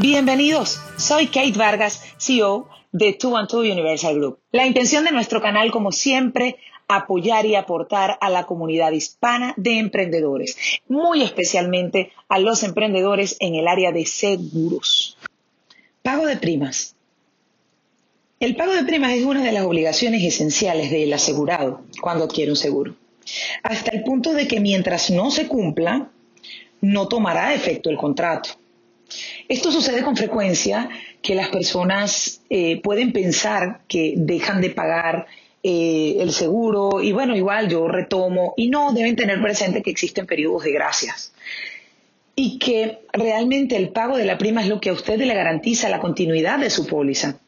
Bienvenidos, soy Kate Vargas, CEO de Two and Two Universal Group. La intención de nuestro canal, como siempre, apoyar y aportar a la comunidad hispana de emprendedores, muy especialmente a los emprendedores en el área de seguros. Pago de primas. El pago de primas es una de las obligaciones esenciales del asegurado cuando adquiere un seguro, hasta el punto de que mientras no se cumpla, no tomará efecto el contrato. Esto sucede con frecuencia que las personas eh, pueden pensar que dejan de pagar eh, el seguro y bueno, igual yo retomo y no deben tener presente que existen periodos de gracias y que realmente el pago de la prima es lo que a usted le garantiza la continuidad de su póliza.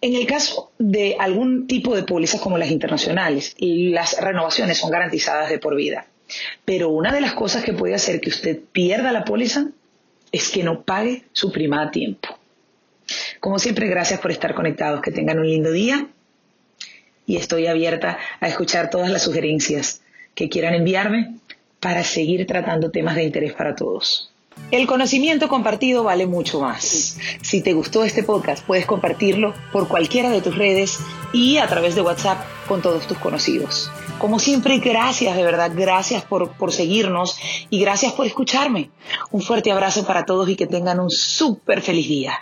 En el caso de algún tipo de pólizas como las internacionales, las renovaciones son garantizadas de por vida. Pero una de las cosas que puede hacer que usted pierda la póliza es que no pague su prima a tiempo. Como siempre, gracias por estar conectados. Que tengan un lindo día y estoy abierta a escuchar todas las sugerencias que quieran enviarme para seguir tratando temas de interés para todos. El conocimiento compartido vale mucho más. Si te gustó este podcast, puedes compartirlo por cualquiera de tus redes y a través de WhatsApp con todos tus conocidos. Como siempre, gracias, de verdad, gracias por, por seguirnos y gracias por escucharme. Un fuerte abrazo para todos y que tengan un súper feliz día.